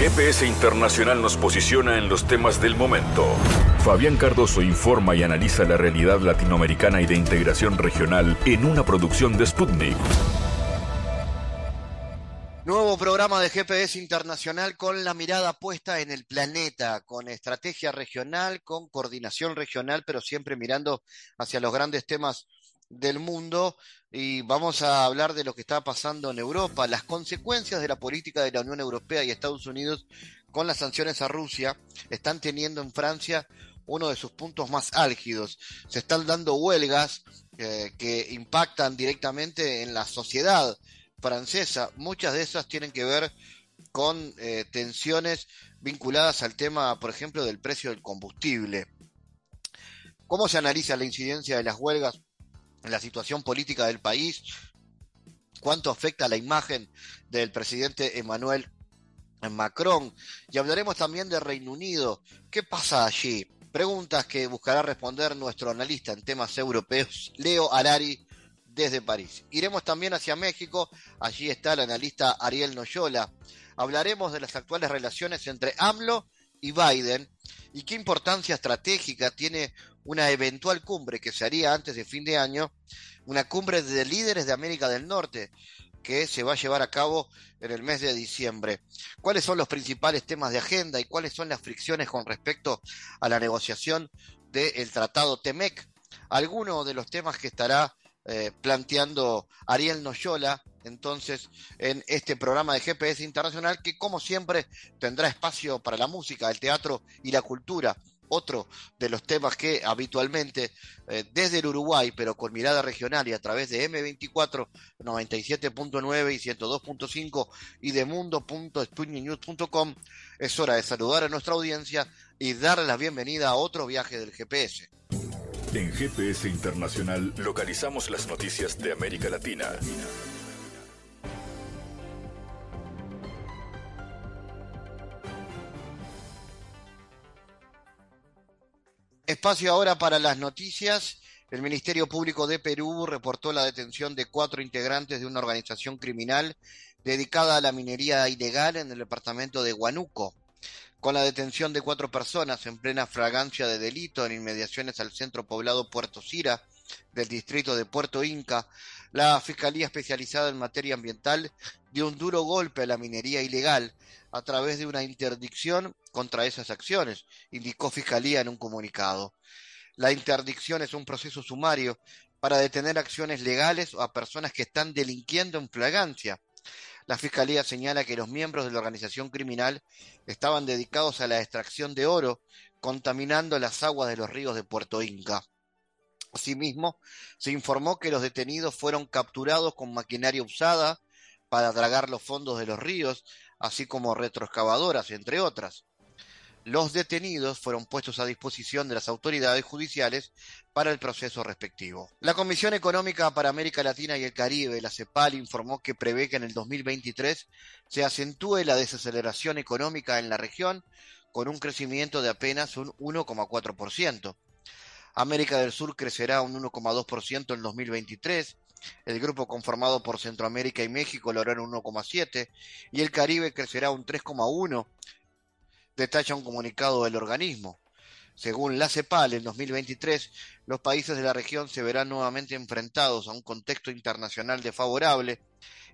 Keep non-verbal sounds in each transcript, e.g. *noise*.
GPS Internacional nos posiciona en los temas del momento. Fabián Cardoso informa y analiza la realidad latinoamericana y de integración regional en una producción de Sputnik. Nuevo programa de GPS Internacional con la mirada puesta en el planeta, con estrategia regional, con coordinación regional, pero siempre mirando hacia los grandes temas del mundo y vamos a hablar de lo que está pasando en Europa, las consecuencias de la política de la Unión Europea y Estados Unidos con las sanciones a Rusia están teniendo en Francia uno de sus puntos más álgidos. Se están dando huelgas eh, que impactan directamente en la sociedad francesa. Muchas de esas tienen que ver con eh, tensiones vinculadas al tema, por ejemplo, del precio del combustible. ¿Cómo se analiza la incidencia de las huelgas en la situación política del país, cuánto afecta la imagen del presidente Emmanuel Macron. Y hablaremos también de Reino Unido. ¿Qué pasa allí? Preguntas que buscará responder nuestro analista en temas europeos, Leo Arari, desde París. Iremos también hacia México. Allí está el analista Ariel Noyola. Hablaremos de las actuales relaciones entre AMLO y Biden y qué importancia estratégica tiene una eventual cumbre que se haría antes de fin de año, una cumbre de líderes de América del Norte que se va a llevar a cabo en el mes de diciembre. ¿Cuáles son los principales temas de agenda y cuáles son las fricciones con respecto a la negociación del Tratado TEMEC? Algunos de los temas que estará eh, planteando Ariel Noyola entonces en este programa de GPS Internacional que como siempre tendrá espacio para la música, el teatro y la cultura otro de los temas que habitualmente eh, desde el Uruguay, pero con mirada regional y a través de M24 97.9 y 102.5 y de mundo.sputniknews.com, es hora de saludar a nuestra audiencia y darle la bienvenida a otro viaje del GPS. En GPS Internacional localizamos las noticias de América Latina. Espacio ahora para las noticias. El Ministerio Público de Perú reportó la detención de cuatro integrantes de una organización criminal dedicada a la minería ilegal en el departamento de Huánuco. Con la detención de cuatro personas en plena fragancia de delito en inmediaciones al centro poblado Puerto Sira del distrito de Puerto Inca, la Fiscalía Especializada en Materia Ambiental dio un duro golpe a la minería ilegal a través de una interdicción contra esas acciones, indicó Fiscalía en un comunicado. La interdicción es un proceso sumario para detener acciones legales o a personas que están delinquiendo en flagancia. La Fiscalía señala que los miembros de la organización criminal estaban dedicados a la extracción de oro, contaminando las aguas de los ríos de Puerto Inca. Asimismo, se informó que los detenidos fueron capturados con maquinaria usada para dragar los fondos de los ríos, así como retroexcavadoras, entre otras. Los detenidos fueron puestos a disposición de las autoridades judiciales para el proceso respectivo. La Comisión Económica para América Latina y el Caribe, la CEPAL, informó que prevé que en el 2023 se acentúe la desaceleración económica en la región con un crecimiento de apenas un 1,4%. América del Sur crecerá un 1,2% en 2023, el grupo conformado por Centroamérica y México logrará un 1,7% y el Caribe crecerá un 3,1%, detalla un comunicado del organismo. Según la CEPAL, en 2023 los países de la región se verán nuevamente enfrentados a un contexto internacional desfavorable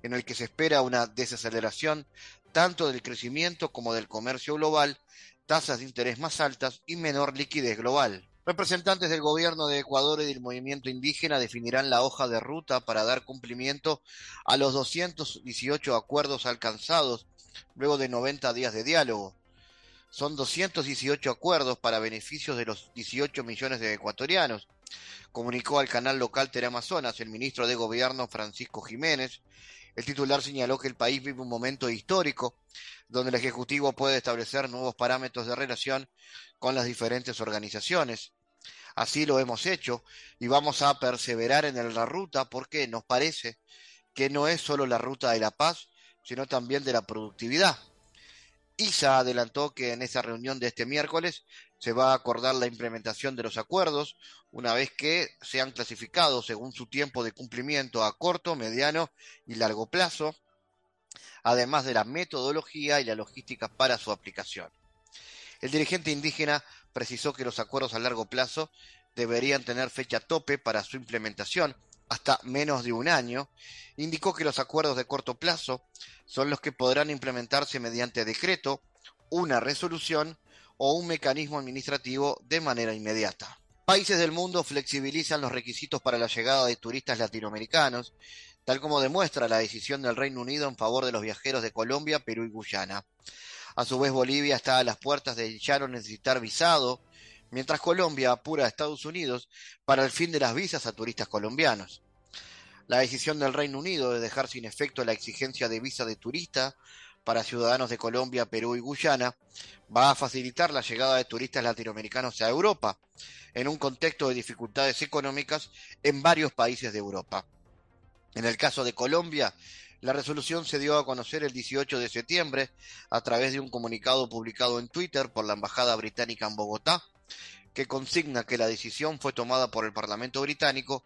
en el que se espera una desaceleración tanto del crecimiento como del comercio global, tasas de interés más altas y menor liquidez global. Representantes del gobierno de Ecuador y del movimiento indígena definirán la hoja de ruta para dar cumplimiento a los 218 acuerdos alcanzados luego de 90 días de diálogo. Son 218 acuerdos para beneficios de los 18 millones de ecuatorianos, comunicó al canal local Amazonas el ministro de Gobierno Francisco Jiménez. El titular señaló que el país vive un momento histórico donde el Ejecutivo puede establecer nuevos parámetros de relación con las diferentes organizaciones. Así lo hemos hecho y vamos a perseverar en la ruta porque nos parece que no es solo la ruta de la paz, sino también de la productividad. ISA adelantó que en esa reunión de este miércoles se va a acordar la implementación de los acuerdos una vez que sean clasificados según su tiempo de cumplimiento a corto, mediano y largo plazo. además de la metodología y la logística para su aplicación. El dirigente indígena precisó que los acuerdos a largo plazo deberían tener fecha tope para su implementación, hasta menos de un año, indicó que los acuerdos de corto plazo son los que podrán implementarse mediante decreto, una resolución o un mecanismo administrativo de manera inmediata. Países del mundo flexibilizan los requisitos para la llegada de turistas latinoamericanos, tal como demuestra la decisión del Reino Unido en favor de los viajeros de Colombia, Perú y Guyana. A su vez, Bolivia está a las puertas de ya no necesitar visado, mientras Colombia apura a Estados Unidos para el fin de las visas a turistas colombianos. La decisión del Reino Unido de dejar sin efecto la exigencia de visa de turista para ciudadanos de Colombia, Perú y Guyana va a facilitar la llegada de turistas latinoamericanos a Europa, en un contexto de dificultades económicas en varios países de Europa. En el caso de Colombia, la resolución se dio a conocer el 18 de septiembre a través de un comunicado publicado en Twitter por la Embajada Británica en Bogotá, que consigna que la decisión fue tomada por el Parlamento británico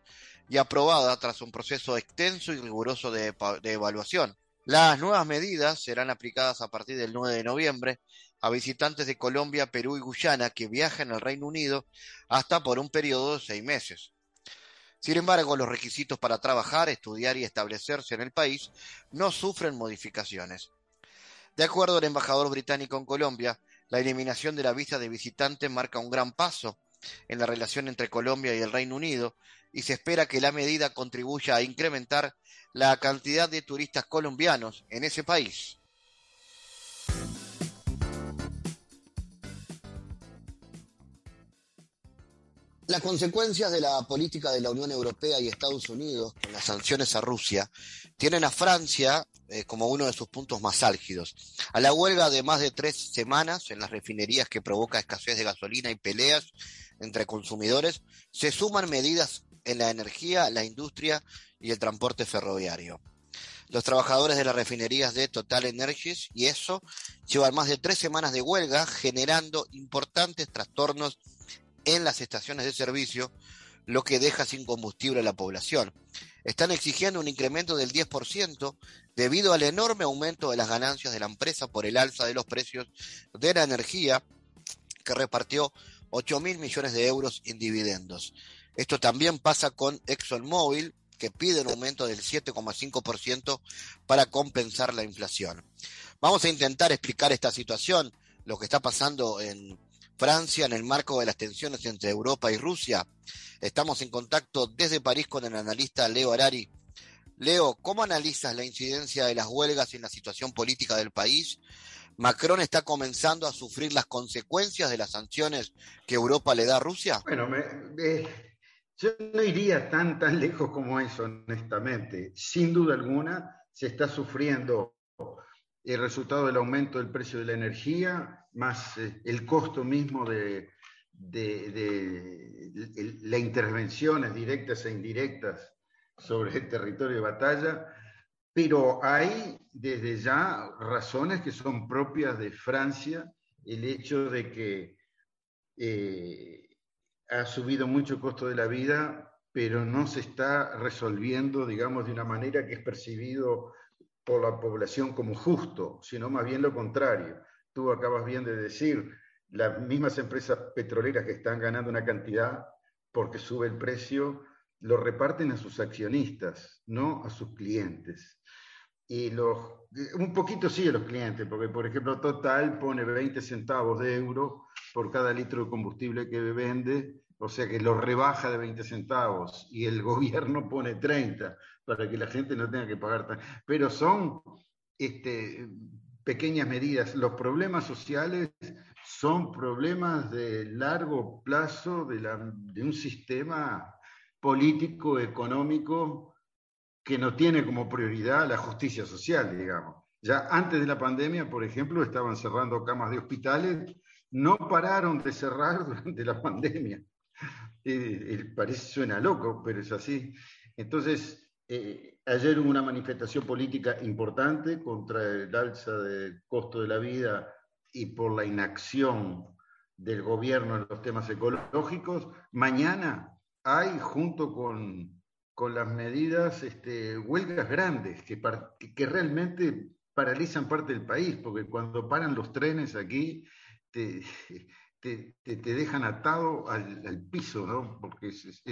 y aprobada tras un proceso extenso y riguroso de, evaluación. Las nuevas medidas serán aplicadas a partir del 9 de noviembre a visitantes de Colombia, Perú y Guyana que viajen al Reino Unido hasta por un periodo de seis meses. Sin embargo, los requisitos para trabajar, estudiar y establecerse en el país no sufren modificaciones. De acuerdo al embajador británico en Colombia, la eliminación de la visa de visitante marca un gran paso en la relación entre Colombia y el Reino Unido y se espera que la medida contribuya a incrementar la cantidad de turistas colombianos en ese país. Las consecuencias de la política de la Unión Europea y Estados Unidos con las sanciones a Rusia tienen a Francia eh, como uno de sus puntos más álgidos. A la huelga de más de tres semanas en las refinerías que provoca escasez de gasolina y peleas entre consumidores, se suman medidas en la energía, la industria y el transporte ferroviario. Los trabajadores de las refinerías de Total Energies y eso llevan más de tres semanas de huelga generando importantes trastornos en las estaciones de servicio, lo que deja sin combustible a la población. Están exigiendo un incremento del 10% debido al enorme aumento de las ganancias de la empresa por el alza de los precios de la energía que repartió 8 mil millones de euros en dividendos. Esto también pasa con ExxonMobil, que pide un aumento del 7,5% para compensar la inflación. Vamos a intentar explicar esta situación, lo que está pasando en Francia en el marco de las tensiones entre Europa y Rusia. Estamos en contacto desde París con el analista Leo Arari. Leo, ¿cómo analizas la incidencia de las huelgas en la situación política del país? ¿Macron está comenzando a sufrir las consecuencias de las sanciones que Europa le da a Rusia? Bueno, yo no iría tan, tan lejos como eso, honestamente. Sin duda alguna, se está sufriendo el resultado del aumento del precio de la energía, más eh, el costo mismo de, las intervenciones directas e indirectas sobre el territorio de batalla, pero hay desde ya razones que son propias de Francia, el hecho de que eh, ha subido mucho el costo de la vida, pero no se está resolviendo, digamos, de una manera que es percibido por la población como justo, sino más bien lo contrario tú acabas bien de decir, las mismas empresas petroleras que están ganando una cantidad porque sube el precio, lo reparten a sus accionistas, no a sus clientes. Y los, un poquito sí a los clientes, porque por ejemplo Total pone 20 centavos de euro por cada litro de combustible que vende, o sea que lo rebaja de 20 centavos y el *laughs* gobierno pone 30 para que la gente no tenga que pagar tan. Pero son este, pequeñas medidas. Los problemas sociales son problemas de largo plazo de, un sistema político, económico, que no tiene como prioridad la justicia social, digamos. Ya antes de la pandemia, por ejemplo, estaban cerrando camas de hospitales, no pararon de cerrar *laughs* durante la pandemia. Eh, parece, suena loco, pero es así. Entonces, eh, ayer hubo una manifestación política importante contra el alza del costo de la vida y por la inacción del gobierno en los temas ecológicos. Mañana hay, junto con, con las medidas, este, huelgas grandes que, que realmente paralizan parte del país, porque cuando paran los trenes aquí, te, dejan atado al, piso, ¿no? porque es,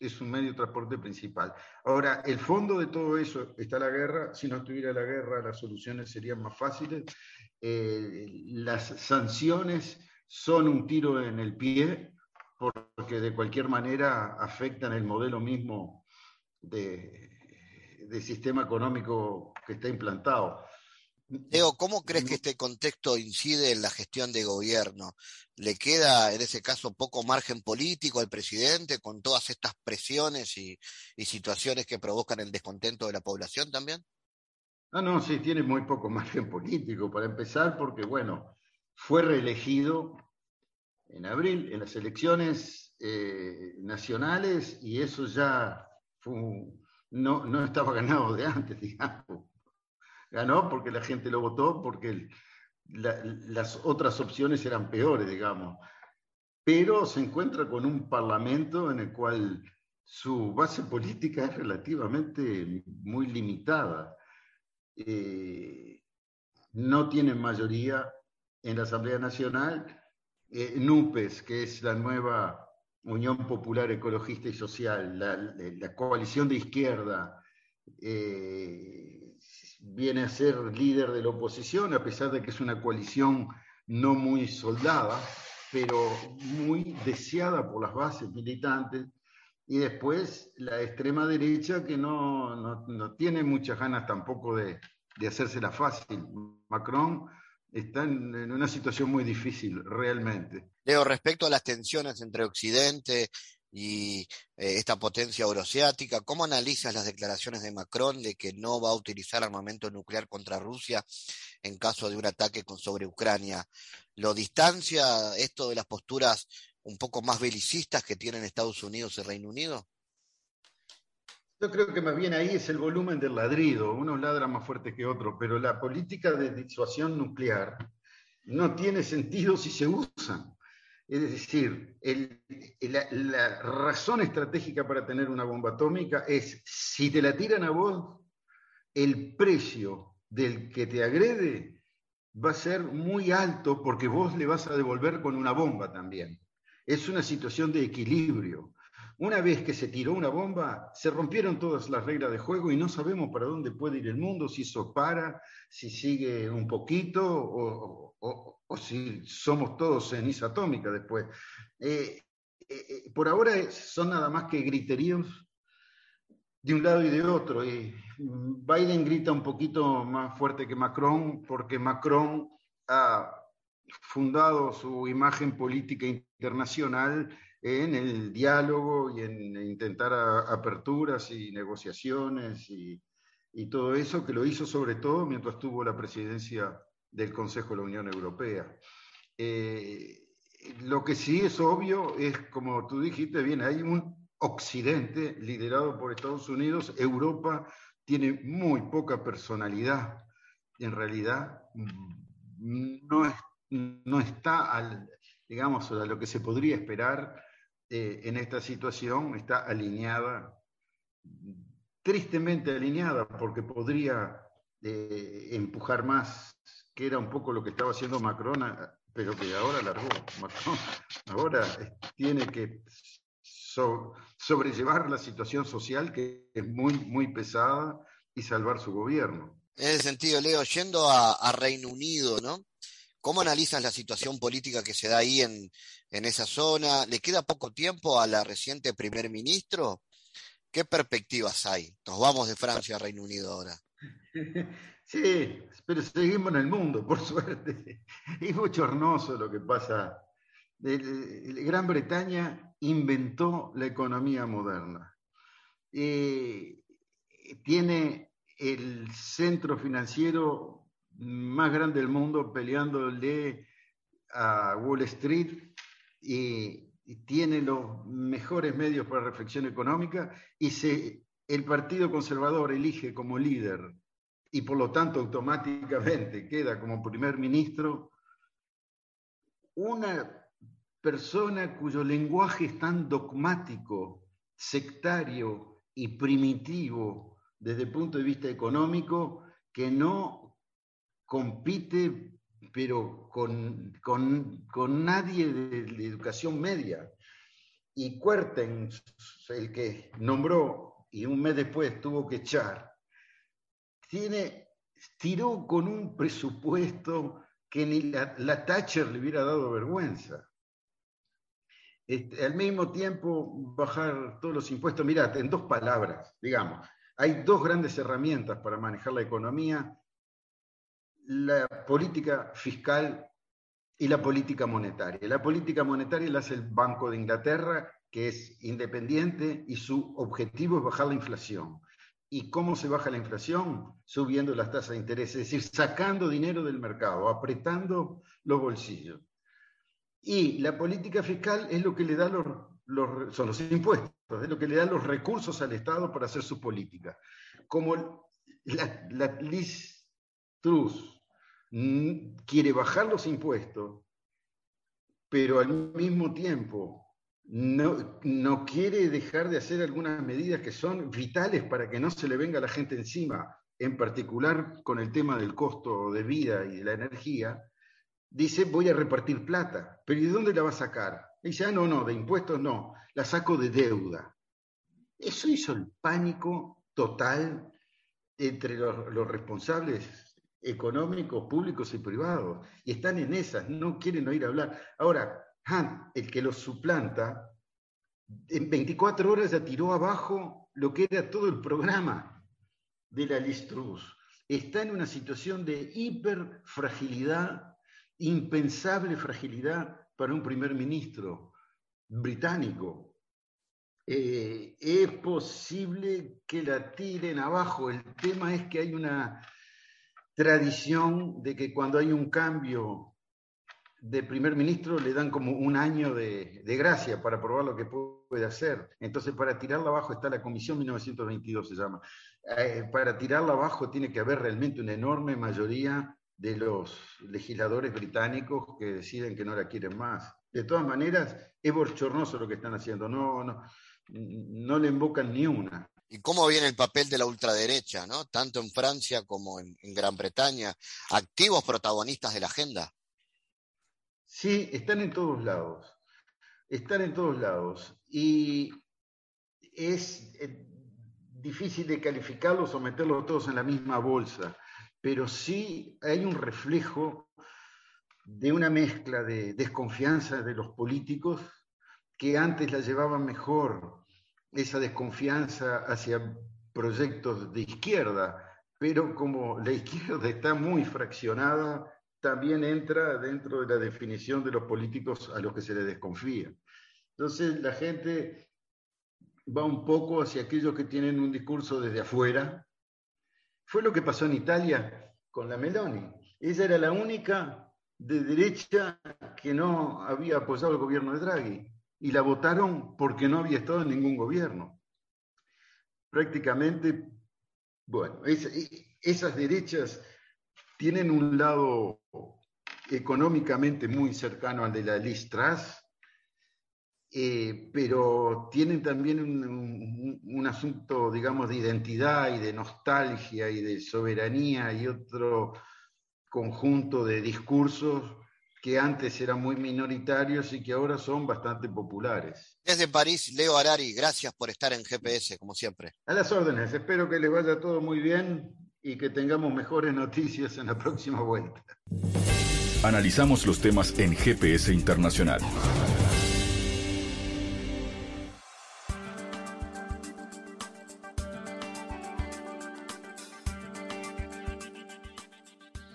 es, un medio de transporte principal. Ahora, el fondo de todo eso está la guerra. Si no estuviera la guerra, las soluciones serían más fáciles. Eh, las sanciones son un tiro en el pie, porque de cualquier manera afectan el modelo mismo de, de sistema económico que está implantado. Leo, ¿cómo crees que este contexto incide en la gestión de gobierno? ¿Le queda en ese caso poco margen político al presidente con todas estas presiones y, situaciones que provocan el descontento de la población también? Ah, no, sí, tiene muy poco *laughs* margen político, para empezar, porque, bueno, fue reelegido en abril en las elecciones eh, nacionales y eso ya no, no estaba *laughs* ganado de antes, digamos ganó porque la gente lo votó, porque las otras opciones eran peores, digamos. Pero se encuentra con un parlamento en el cual su base política es relativamente muy limitada. Eh, no tienen mayoría en la Asamblea Nacional. Eh, NUPES, que es la nueva Unión Popular Ecologista y Social, la, coalición de izquierda, eh, viene a ser líder de la oposición, a pesar de que es una coalición no muy soldada, pero muy deseada por las bases militantes. Y después la extrema derecha que no, no, tiene muchas ganas tampoco de, de hacérsela fácil. Macron está en, en, una situación muy difícil, realmente. Leo, respecto a las tensiones entre Occidente y eh, esta potencia euroasiática. ¿Cómo analizas las declaraciones de Macron de que no va a utilizar armamento nuclear contra Rusia en caso de un ataque con, sobre Ucrania? ¿Lo distancia esto de las posturas un poco más belicistas que tienen Estados Unidos y Reino Unido? Yo creo que más bien ahí es el volumen del ladrido. Uno ladra más fuerte que otro, pero la política de disuasión nuclear no tiene sentido si se usan. Es decir, la, razón estratégica para tener una bomba atómica es, si te la tiran a vos, el precio del que te agrede va a ser muy alto porque vos le vas a devolver con una bomba también. Es una situación de equilibrio. Una vez que se tiró una bomba, se rompieron todas las reglas de juego y no sabemos para dónde puede ir el mundo, si eso para, si sigue un poquito o, o si somos todos ceniza atómica después. Eh, eh, eh, por ahora son nada más que griteríos de un lado y de otro. Y Biden grita un poquito más fuerte que Macron porque Macron ha fundado su imagen política internacional en el diálogo y en intentar aperturas y negociaciones y, y todo eso, que lo hizo sobre todo mientras tuvo la presidencia del Consejo de la Unión Europea. Eh, lo que sí es obvio es, como tú dijiste bien, hay un occidente liderado por Estados Unidos, Europa tiene muy poca personalidad, en realidad mm, no, no está al, digamos, a lo que se podría esperar eh, en esta situación, está alineada, tristemente alineada, porque podría eh, empujar más que era un poco lo que estaba haciendo Macron, pero que ahora largó. Macron *laughs* ahora tiene que sobrellevar la situación social que es muy, muy pesada y salvar su gobierno. En ese sentido, Leo, yendo a, Reino Unido, ¿no? ¿Cómo analizas la situación política que se da ahí en, en esa zona? ¿Le queda poco tiempo a la reciente primer ministro? ¿Qué perspectivas hay? Nos vamos de Francia a Reino Unido ahora. *laughs* Sí, pero seguimos en el mundo, por suerte. *laughs* Es bochornoso lo que pasa. Gran Bretaña inventó la economía moderna. Eh, tiene el centro financiero más grande del mundo peleándole a Wall Street y, tiene los mejores medios para reflexión económica y se, el Partido Conservador elige como líder y por lo tanto automáticamente queda como primer ministro una persona cuyo lenguaje es tan dogmático, sectario y primitivo desde el punto de vista económico que no compite, pero con, con, nadie de, educación media. Y Cuerten, el que nombró y un mes después tuvo que echar, tiene, tiró con un presupuesto que ni la, la Thatcher le hubiera dado vergüenza. Este, al mismo tiempo, bajar todos los impuestos. Mirad, en dos palabras, digamos, hay dos grandes herramientas para manejar la economía, la política fiscal y la política monetaria. La política monetaria la hace el Banco de Inglaterra, que es independiente y su objetivo es bajar la inflación. ¿Y cómo se baja la inflación? Subiendo las tasas de interés, es decir, sacando dinero del mercado, apretando los bolsillos. Y la política fiscal es lo que le da los, son los impuestos, es lo que le da los recursos al Estado para hacer su política. Como la, la Truss quiere bajar los impuestos, pero al mismo tiempo no, no quiere dejar de hacer algunas medidas que son vitales para que no se le venga a la gente encima, en particular con el tema del costo de vida y de la energía, dice voy a repartir plata, pero ¿y de dónde la va a sacar? dice, ah, no, no, de impuestos no, la saco de deuda. Eso hizo el pánico total entre los, responsables económicos, públicos y privados. Y están en esas, no quieren oír hablar. Ahora, Hunt, el que los suplanta, en 24 horas ya tiró abajo lo que era todo el programa de la Listruz. Está en una situación de hiperfragilidad, impensable fragilidad para un primer ministro británico. Eh, es posible que la tiren abajo. El tema es que hay una tradición de que cuando hay un cambio de primer ministro le dan como un año de, gracia para probar lo que puede hacer. Entonces, para tirarla abajo está la Comisión 1922, se llama. Eh, para tirarla abajo tiene que haber realmente una enorme mayoría de los legisladores británicos que deciden que no la quieren más. De todas maneras, es bochornoso lo que están haciendo, no, no, no le invocan ni una. ¿Y cómo viene el papel de la ultraderecha, ¿no? tanto en Francia como en, Gran Bretaña? ¿Activos protagonistas de la agenda? Sí, están en todos lados. Están en todos lados. Y es eh, difícil de calificarlos o meterlos todos en la misma bolsa, pero sí hay un reflejo de una mezcla de desconfianza de los políticos que antes la llevaban mejor, esa desconfianza hacia proyectos de izquierda, pero como la izquierda está muy fraccionada, también entra dentro de la definición de los políticos a los que se les desconfía. Entonces la gente va un poco hacia aquellos que tienen un discurso desde afuera. Fue lo que pasó en Italia con la Meloni. Ella era la única de derecha que no había apoyado el gobierno de Draghi y la votaron porque no había estado en ningún gobierno. Prácticamente, bueno, esas derechas tienen un lado económicamente muy cercano al de la Listras, eh, pero tienen también un, un, asunto, digamos, de identidad y de nostalgia y de soberanía y otro conjunto de discursos que antes eran muy minoritarios y que ahora son bastante populares. Desde París, Leo Arari, gracias por estar en GPS, como siempre. A las órdenes, espero que les vaya todo muy bien y que tengamos mejores noticias en la próxima vuelta. Analizamos los temas en GPS Internacional.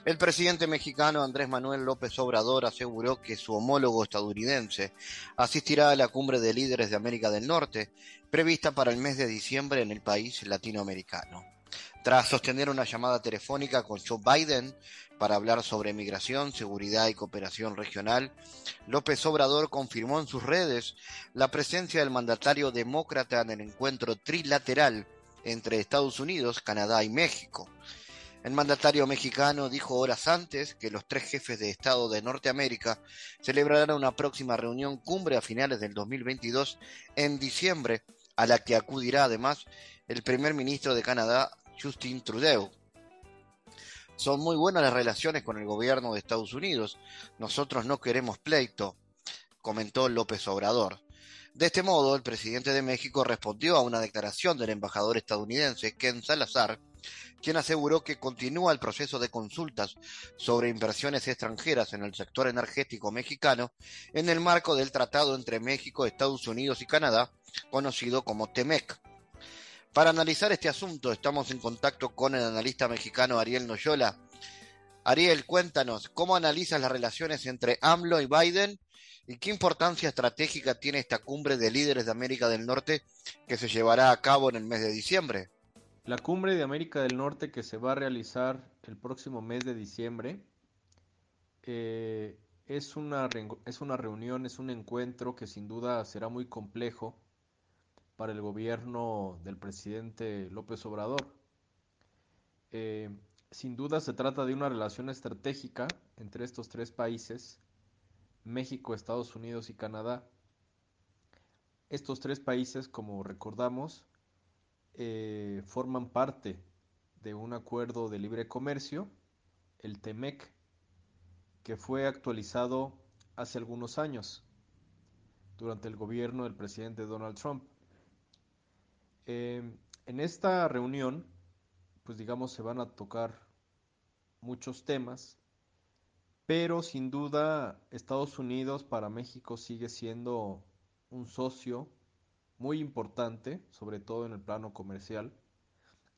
El presidente mexicano Andrés Manuel López Obrador aseguró que su homólogo estadounidense asistirá a la cumbre de líderes de América del Norte, prevista para el mes de diciembre en el país latinoamericano. Tras sostener una llamada telefónica con Joe Biden para hablar sobre migración, seguridad y cooperación regional, López Obrador confirmó en sus redes la presencia del mandatario demócrata en el encuentro trilateral entre Estados Unidos, Canadá y México el mandatario mexicano dijo horas antes que los tres jefes de Estado de Norteamérica celebrarán una próxima reunión cumbre a finales del 2022 en diciembre, a la que acudirá además el primer ministro de Canadá, Justin Trudeau. Son muy buenas las relaciones con el gobierno de Estados Unidos. Nosotros no queremos pleito, comentó López Obrador. De este modo, el presidente de México respondió a una declaración del embajador estadounidense Ken Salazar, quien aseguró que continúa el proceso de consultas sobre inversiones extranjeras en el sector energético mexicano en el marco del tratado entre México, Estados Unidos y Canadá, conocido como TEMEC. Para analizar este asunto estamos en contacto con el analista mexicano Ariel Noyola. Ariel, cuéntanos, ¿cómo analizas las relaciones entre AMLO y Biden y qué importancia estratégica tiene esta cumbre de líderes de América del Norte que se llevará a cabo en el mes de diciembre? La cumbre de América del Norte que se va a realizar el próximo mes de diciembre eh, es, una, es una reunión, es un encuentro que sin duda será muy complejo para el gobierno del presidente López Obrador. Eh, sin duda se trata de una relación estratégica entre estos tres países, México, Estados Unidos y Canadá. Estos tres países, como recordamos, eh, forman parte de un acuerdo de libre comercio, el TEMEC, que fue actualizado hace algunos años durante el gobierno del presidente Donald Trump. Em, en esta reunión, pues digamos, se van a tocar muchos temas, pero sin duda Estados Unidos para México sigue siendo un socio muy importante, sobre todo en el plano comercial.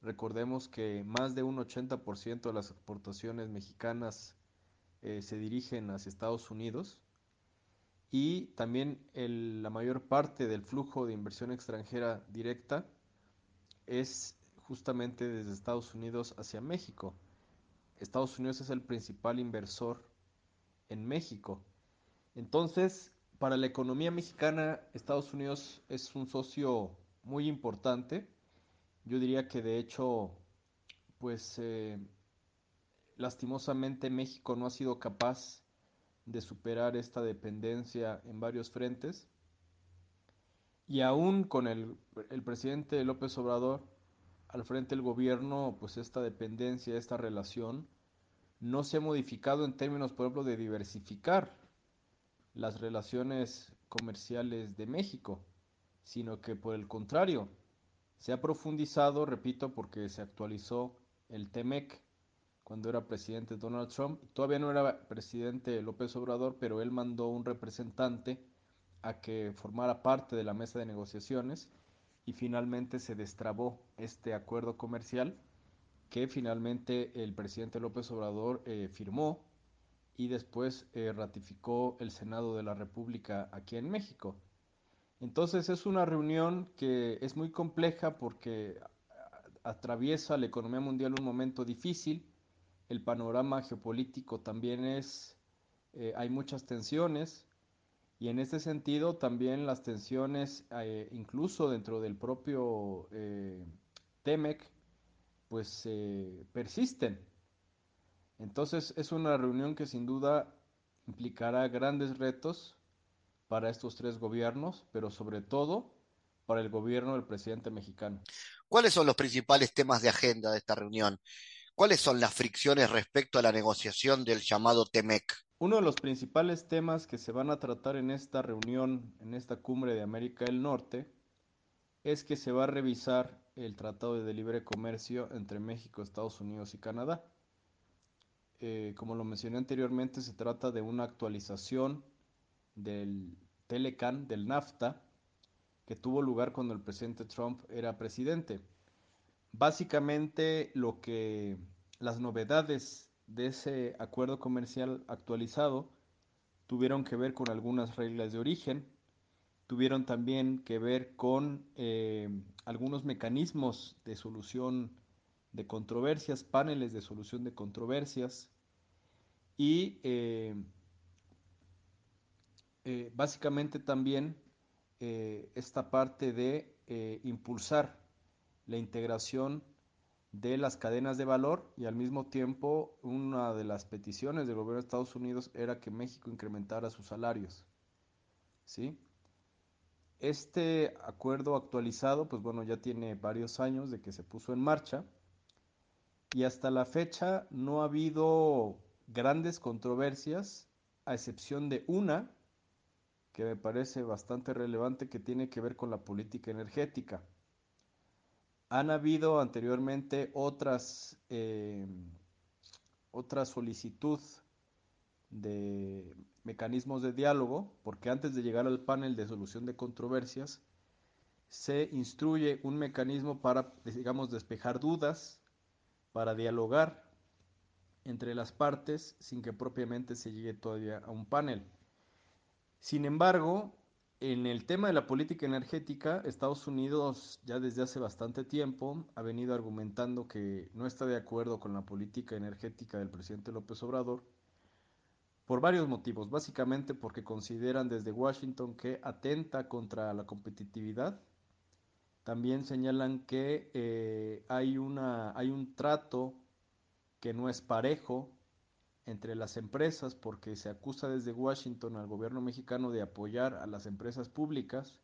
Recordemos que más de un 80% de las exportaciones mexicanas eh, se dirigen hacia Estados Unidos y también la mayor parte del flujo de inversión extranjera directa es justamente desde Estados Unidos hacia México. Estados Unidos es el principal inversor en México. Entonces, para la economía mexicana, Estados Unidos es un socio muy importante. Yo diría que de hecho, pues eh, lastimosamente México no ha sido capaz de superar esta dependencia en varios frentes. Y aún con el, presidente López Obrador al frente del gobierno, pues esta dependencia, esta relación, no se ha modificado en términos, por ejemplo, de diversificar las relaciones comerciales de México, sino que por el contrario, se ha profundizado, repito, porque se actualizó el TEMEC cuando era presidente Donald Trump. Todavía no era presidente López Obrador, pero él mandó un representante a que formara parte de la mesa de negociaciones y finalmente se destrabó este acuerdo comercial que finalmente el presidente López Obrador eh, firmó y después eh, ratificó el Senado de la República aquí en México. Entonces es una reunión que es muy compleja porque atraviesa la economía mundial un momento difícil, el panorama geopolítico también es, eh, hay muchas tensiones, y en este sentido también las tensiones, eh, incluso dentro del propio TEMEC, pues persisten. Entonces es una reunión que sin duda implicará grandes retos para estos tres gobiernos, pero sobre todo para el gobierno del presidente mexicano. ¿Cuáles son los principales temas de agenda de esta reunión? ¿Cuáles son las fricciones respecto a la negociación del llamado TEMEC? Uno de los principales temas que se van a tratar en esta reunión, en esta cumbre de América del Norte, es que se va a revisar el Tratado de Libre Comercio entre México, Estados Unidos y Canadá. Eh, como lo mencioné anteriormente, se trata de una actualización del Telecan, del NAFTA, que tuvo lugar cuando el presidente Trump era presidente. Básicamente lo que las novedades de ese acuerdo comercial actualizado tuvieron que ver con algunas reglas de origen, tuvieron también que ver con eh, algunos mecanismos de solución de controversias, paneles de solución de controversias y eh, eh, básicamente también esta parte de impulsar la integración de las cadenas de valor y al mismo tiempo una de las peticiones del gobierno de Estados Unidos era que México incrementara sus salarios. ¿Sí? Este acuerdo actualizado, pues bueno, ya tiene varios años de que se puso en marcha y hasta la fecha no ha habido grandes controversias, a excepción de una que me parece bastante relevante que tiene que ver con la política energética. Han habido anteriormente otras, eh, otra solicitud de mecanismos de diálogo, porque antes de llegar al panel de solución de controversias, se instruye un mecanismo para, digamos, despejar dudas, para dialogar entre las partes sin que propiamente se llegue todavía a un panel. Sin embargo, en el tema de la política energética, Estados Unidos ya desde hace bastante tiempo ha venido argumentando que no está de acuerdo con la política energética del presidente López Obrador por varios motivos, básicamente porque consideran desde Washington que atenta contra la competitividad. También señalan que eh, hay, una, hay un trato que no es parejo entre las empresas porque se acusa desde Washington al gobierno mexicano de apoyar a las empresas públicas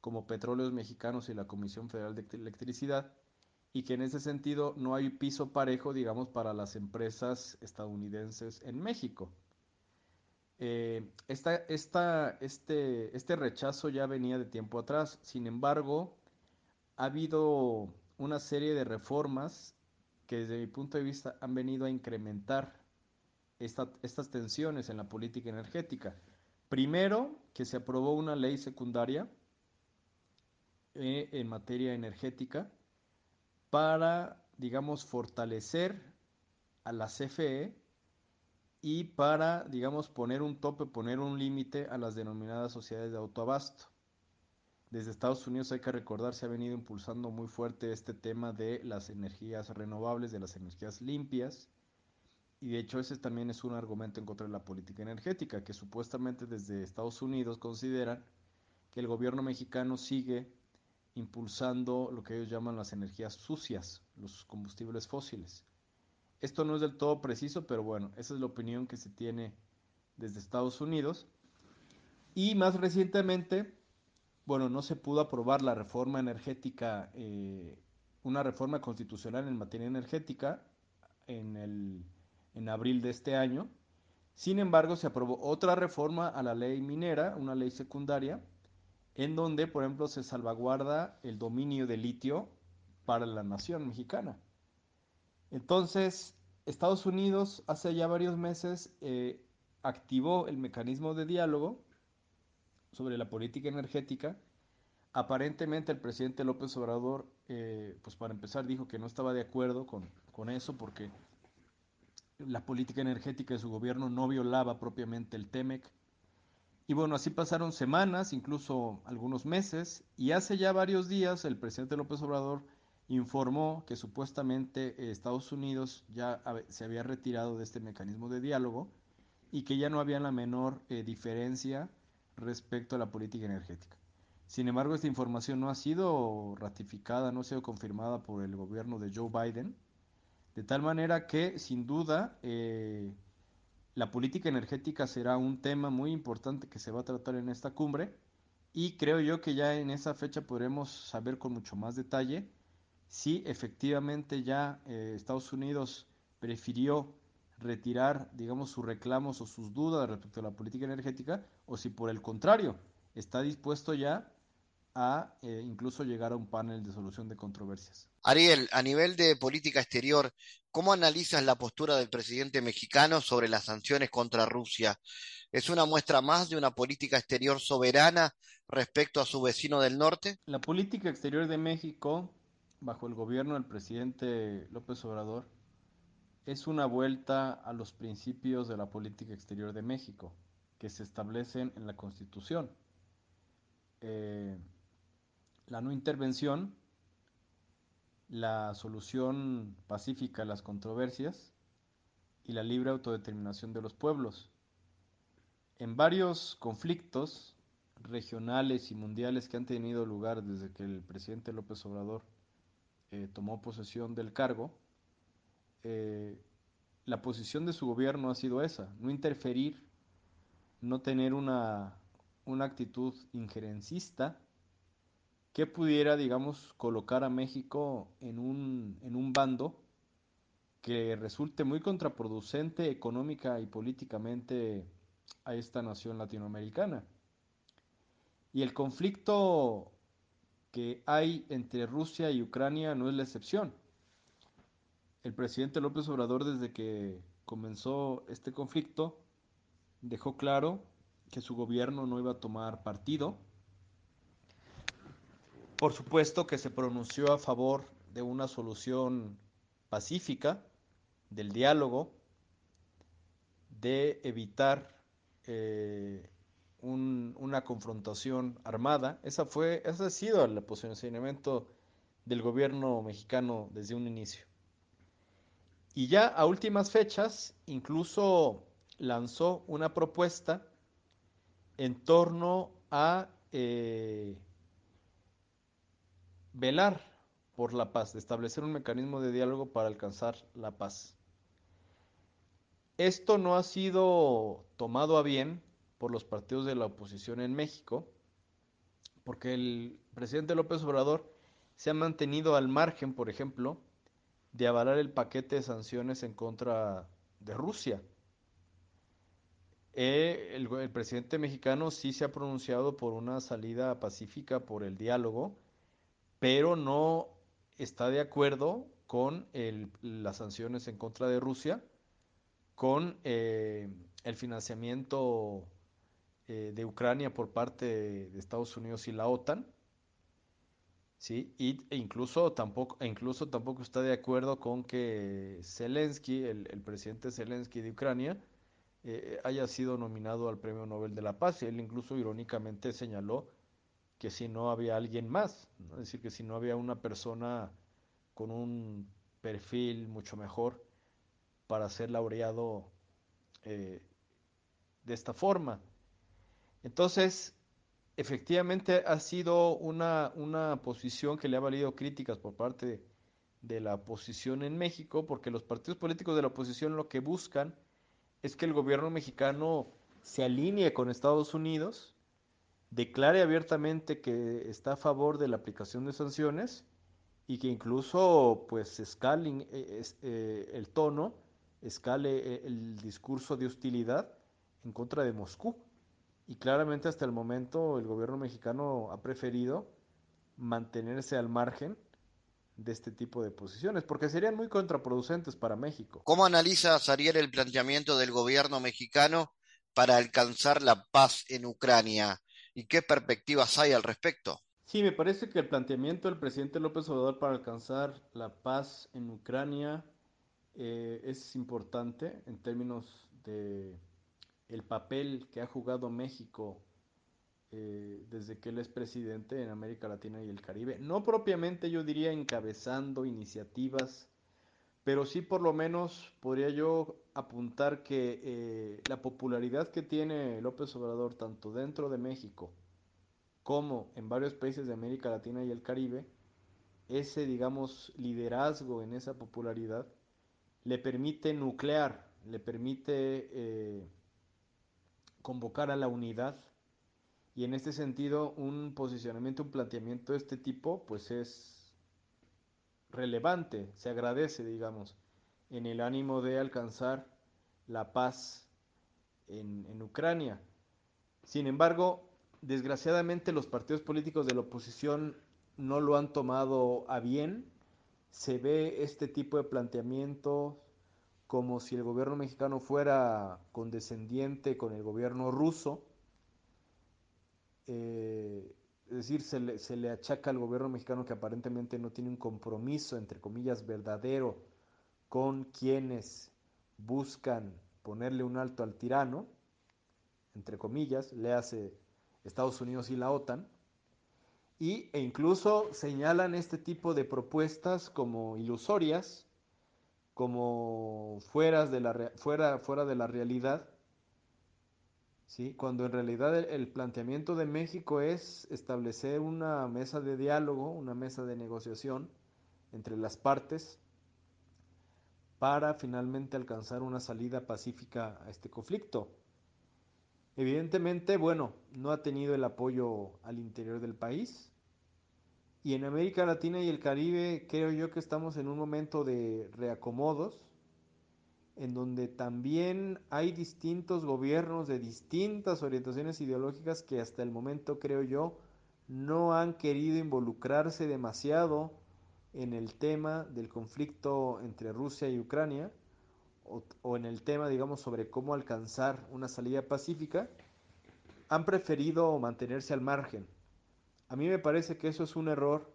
como Petróleos Mexicanos y la Comisión Federal de Electricidad y que en ese sentido no hay piso parejo, digamos, para las empresas estadounidenses en México. Eh, esta, este, este rechazo ya venía de tiempo atrás, sin embargo, ha habido una serie de reformas que desde mi punto de vista han venido a incrementar estas tensiones en la política energética. Primero, que se aprobó una ley secundaria eh, en materia energética para, digamos, fortalecer a la CFE y para, digamos, poner un tope, poner un límite a las denominadas sociedades de autoabasto. Desde Estados Unidos hay que recordar, se ha venido impulsando muy fuerte este tema de las energías renovables, de las energías limpias, y de hecho ese también es un argumento en contra de la política energética, que supuestamente desde Estados Unidos consideran que el gobierno mexicano sigue impulsando lo que ellos llaman las energías sucias, los combustibles fósiles. Esto no es del todo preciso, pero bueno, esa es la opinión que se tiene desde Estados Unidos. Y más recientemente, bueno, no se pudo aprobar la reforma energética, eh, una reforma constitucional en materia energética en el en abril de este año. Sin embargo, se aprobó otra reforma a la ley minera, una ley secundaria, en donde, por ejemplo, se salvaguarda el dominio de litio para la nación mexicana. Entonces, Estados Unidos hace ya varios meses eh, activó el mecanismo de diálogo sobre la política energética. Aparentemente el presidente López Obrador, eh, pues para empezar, dijo que no estaba de acuerdo con, con eso porque la política energética de su gobierno no violaba propiamente el TEMEC. Y bueno, así pasaron semanas, incluso algunos meses, y hace ya varios días el presidente López Obrador informó que supuestamente eh, Estados Unidos ya se había retirado de este mecanismo de diálogo y que ya no había la menor eh, diferencia respecto a la política energética. Sin embargo, esta información no ha sido ratificada, no ha sido confirmada por el gobierno de Joe Biden, de tal manera que, sin duda, eh, la política energética será un tema muy importante que se va a tratar en esta cumbre y creo yo que ya en esa fecha podremos saber con mucho más detalle si efectivamente ya eh, Estados Unidos prefirió retirar, digamos, sus reclamos o sus dudas respecto a la política energética o si por el contrario está dispuesto ya a eh, incluso llegar a un panel de solución de controversias. Ariel, a nivel de política exterior, ¿cómo analizas la postura del presidente mexicano sobre las sanciones contra Rusia? ¿Es una muestra más de una política exterior soberana respecto a su vecino del norte? La política exterior de México, bajo el gobierno del presidente López Obrador, es una vuelta a los principios de la política exterior de México, que se establecen en la Constitución. Eh, la no intervención, la solución pacífica a las controversias y la libre autodeterminación de los pueblos. En varios conflictos regionales y mundiales que han tenido lugar desde que el presidente López Obrador eh, tomó posesión del cargo, eh, la posición de su gobierno ha sido esa, no interferir, no tener una, una actitud injerencista que pudiera, digamos, colocar a México en un, en un bando que resulte muy contraproducente económica y políticamente a esta nación latinoamericana. Y el conflicto que hay entre Rusia y Ucrania no es la excepción. El presidente López Obrador desde que comenzó este conflicto dejó claro que su gobierno no iba a tomar partido. Por supuesto que se pronunció a favor de una solución pacífica, del diálogo, de evitar eh, una confrontación armada. Esa fue, ese ha sido el posicionamiento del gobierno mexicano desde un inicio. Y ya a últimas fechas, incluso lanzó una propuesta en torno a eh, velar por la paz, de establecer un mecanismo de diálogo para alcanzar la paz. Esto no ha sido tomado a bien por los partidos de la oposición en México, porque el presidente López Obrador se ha mantenido al margen, por ejemplo, de avalar el paquete de sanciones en contra de Rusia. Eh, el, presidente mexicano sí se ha pronunciado por una salida pacífica, por el diálogo, pero no está de acuerdo con el, las sanciones en contra de Rusia, con eh, el financiamiento eh, de Ucrania por parte de, Estados Unidos y la OTAN, ¿sí? Y, e incluso tampoco, e incluso tampoco está de acuerdo con que Zelensky, el, el presidente Zelensky de Ucrania, eh, haya sido nominado al Premio Nobel de la Paz. Él incluso irónicamente señaló que si no había alguien más, es decir, que si no había una persona con un perfil mucho mejor para ser laureado eh, de esta forma. Entonces, efectivamente ha sido una, una posición que le ha valido críticas por parte de, la oposición en México, porque los partidos políticos de la oposición lo que buscan es que el gobierno mexicano se alinee con Estados Unidos, declare abiertamente que está a favor de la aplicación de sanciones y que incluso pues escale eh, eh, el tono, escale eh, el discurso de hostilidad en contra de Moscú. Y claramente hasta el momento el gobierno mexicano ha preferido mantenerse al margen de este tipo de posiciones, porque serían muy contraproducentes para México. ¿Cómo analiza Sariel el planteamiento del gobierno mexicano para alcanzar la paz en Ucrania? ¿Y qué perspectivas hay al respecto? Sí, me parece que el planteamiento del presidente López Obrador para alcanzar la paz en Ucrania eh, es importante en términos de el papel que ha jugado México eh, desde que él es presidente en América Latina y el Caribe. No propiamente yo diría encabezando iniciativas, pero sí por lo menos podría yo apuntar que eh, la popularidad que tiene López Obrador tanto dentro de México como en varios países de América Latina y el Caribe, ese digamos liderazgo en esa popularidad le permite nuclear, le permite eh, convocar a la unidad y en este sentido, un posicionamiento, un planteamiento de este tipo, pues es relevante, se agradece, digamos, en el ánimo de alcanzar la paz en, en Ucrania. Sin embargo, desgraciadamente los partidos políticos de la oposición no lo han tomado a bien. Se ve este tipo de planteamiento como si el gobierno mexicano fuera condescendiente con el gobierno ruso. Eh, es decir, se le, se le, achaca al gobierno mexicano que aparentemente no tiene un compromiso, entre comillas, verdadero con quienes buscan ponerle un alto al tirano, entre comillas, le hace Estados Unidos y la OTAN, y, e incluso señalan este tipo de propuestas como ilusorias, como fuera de la, fuera, fuera de la realidad, ¿sí? cuando en realidad el, el, planteamiento de México es establecer una mesa de diálogo, una mesa de negociación entre las partes para finalmente alcanzar una salida pacífica a este conflicto. Evidentemente, bueno, no ha tenido el apoyo al interior del país y en América Latina y el Caribe creo yo que estamos en un momento de reacomodos, en donde también hay distintos gobiernos de distintas orientaciones ideológicas que hasta el momento, creo yo, no han querido involucrarse demasiado en el tema del conflicto entre Rusia y Ucrania o, en el tema, digamos, sobre cómo alcanzar una salida pacífica, han preferido mantenerse al margen. A mí me parece que eso es un error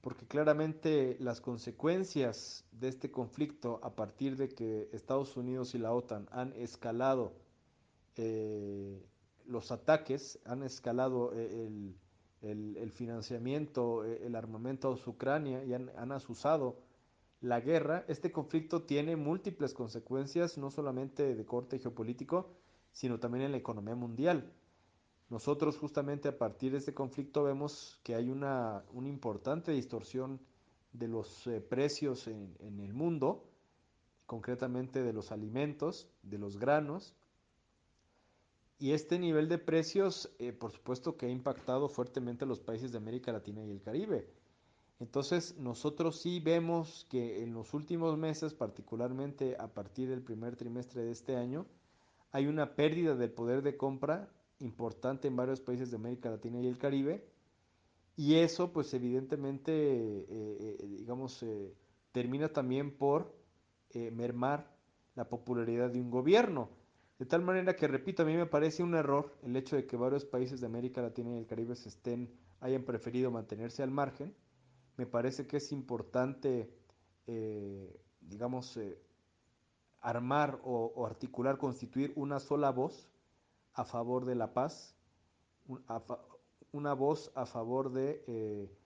porque claramente las consecuencias de este conflicto a partir de que Estados Unidos y la OTAN han escalado eh, los ataques, han escalado eh, el, financiamiento, eh, el armamento a Ucrania y han, han asusado la guerra, este conflicto tiene múltiples consecuencias, no solamente de corte geopolítico, sino también en la economía mundial. Nosotros justamente a partir de este conflicto vemos que hay una, importante distorsión de los eh, precios en, el mundo, concretamente de los alimentos, de los granos, y este nivel de precios, eh, por supuesto que ha impactado fuertemente a los países de América Latina y el Caribe. Entonces, nosotros sí vemos que en los últimos meses, particularmente a partir del primer trimestre de este año, hay una pérdida del poder de compra importante en varios países de América Latina y el Caribe. Y eso, pues evidentemente, eh, eh, digamos, eh, termina también por mermar la popularidad de un gobierno. De tal manera que, repito, a mí me parece un error el hecho de que varios países de América Latina y el Caribe se estén, hayan preferido mantenerse al margen. Me parece que es importante, digamos, armar o articular, constituir una sola voz a favor de la paz, una voz a favor de eh,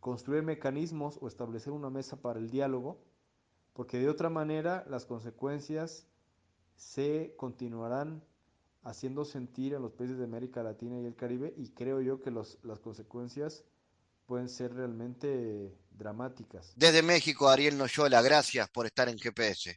construir mecanismos o establecer una mesa para el diálogo, porque de otra manera las consecuencias se continuarán haciendo sentir en los países de América Latina y el Caribe y creo yo que las consecuencias pueden ser realmente dramáticas. Desde México, Ariel Noyola, gracias por estar en GPS.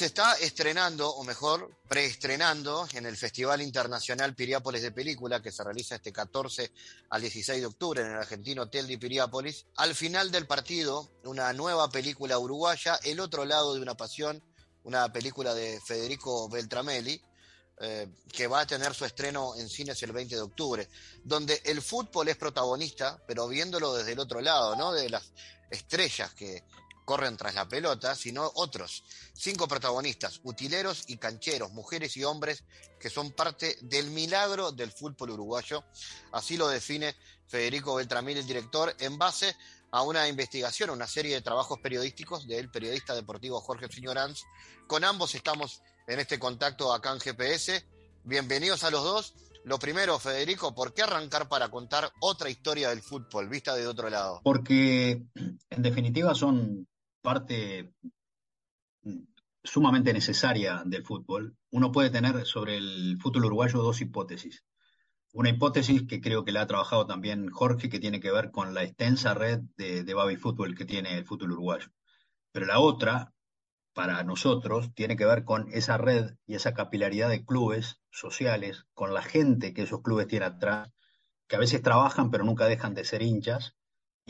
Se está estrenando, o mejor, preestrenando en el Festival Internacional Piriápolis de Película, que se realiza este 14 al 16 de octubre en el argentino Hotel de Piriápolis. Al final del partido, una nueva película uruguaya, El otro lado de una pasión, una película de Federico Beltramelli, eh, que va a tener su estreno en cines el 20 de octubre, donde el fútbol es protagonista, pero viéndolo desde el otro lado, ¿no? De las estrellas que, corren tras la pelota, sino otros. Cinco protagonistas, utileros y cancheros, mujeres y hombres que son parte del milagro del fútbol uruguayo. Así lo define Federico Beltramil, el director, en base a una investigación, una serie de trabajos periodísticos del periodista deportivo Jorge Fiñoranz. Con ambos estamos en este contacto acá en GPS. Bienvenidos a los dos. Lo primero, Federico, ¿por qué arrancar para contar otra historia del fútbol, vista de otro lado? Porque en definitiva son parte mm, sumamente necesaria del fútbol, uno puede tener sobre el fútbol uruguayo dos hipótesis. Una hipótesis que creo que la ha trabajado también Jorge, que tiene que ver con la extensa red de, de baby fútbol que tiene el fútbol uruguayo. Pero la otra, para nosotros, tiene que ver con esa red y esa capilaridad de clubes sociales, con la gente que esos clubes tienen atrás, que a veces trabajan pero nunca dejan de ser hinchas,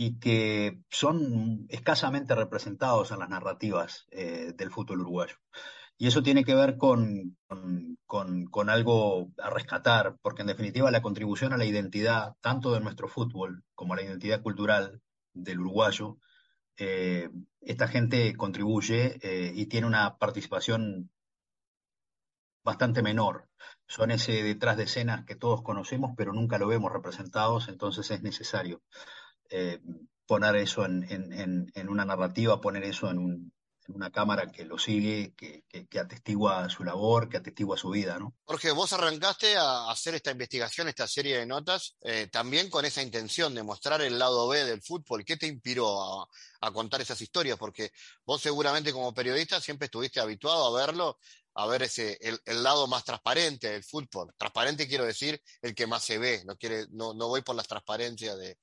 y que son escasamente representados en las narrativas eh, del fútbol uruguayo. Y eso tiene que ver con, con, algo a rescatar, porque en definitiva la contribución a la identidad, tanto de nuestro fútbol como a la identidad cultural del uruguayo, eh, esta gente contribuye eh, y tiene una participación bastante menor. Son ese detrás de escenas que todos conocemos, pero nunca lo vemos representados, entonces es necesario. Eh, poner eso en, una narrativa, poner eso en, una cámara que lo sigue, que, atestigua su labor, que atestigua su vida, ¿no? Jorge, vos arrancaste a hacer esta investigación, esta serie de notas, eh, también con esa intención de mostrar el lado B del fútbol. ¿Qué te inspiró a, contar esas historias? Porque vos seguramente como periodista siempre estuviste habituado a verlo, a ver ese, el, lado más transparente del fútbol. Transparente quiero decir el que más se ve, no, quiere, no, no voy por las transparencias de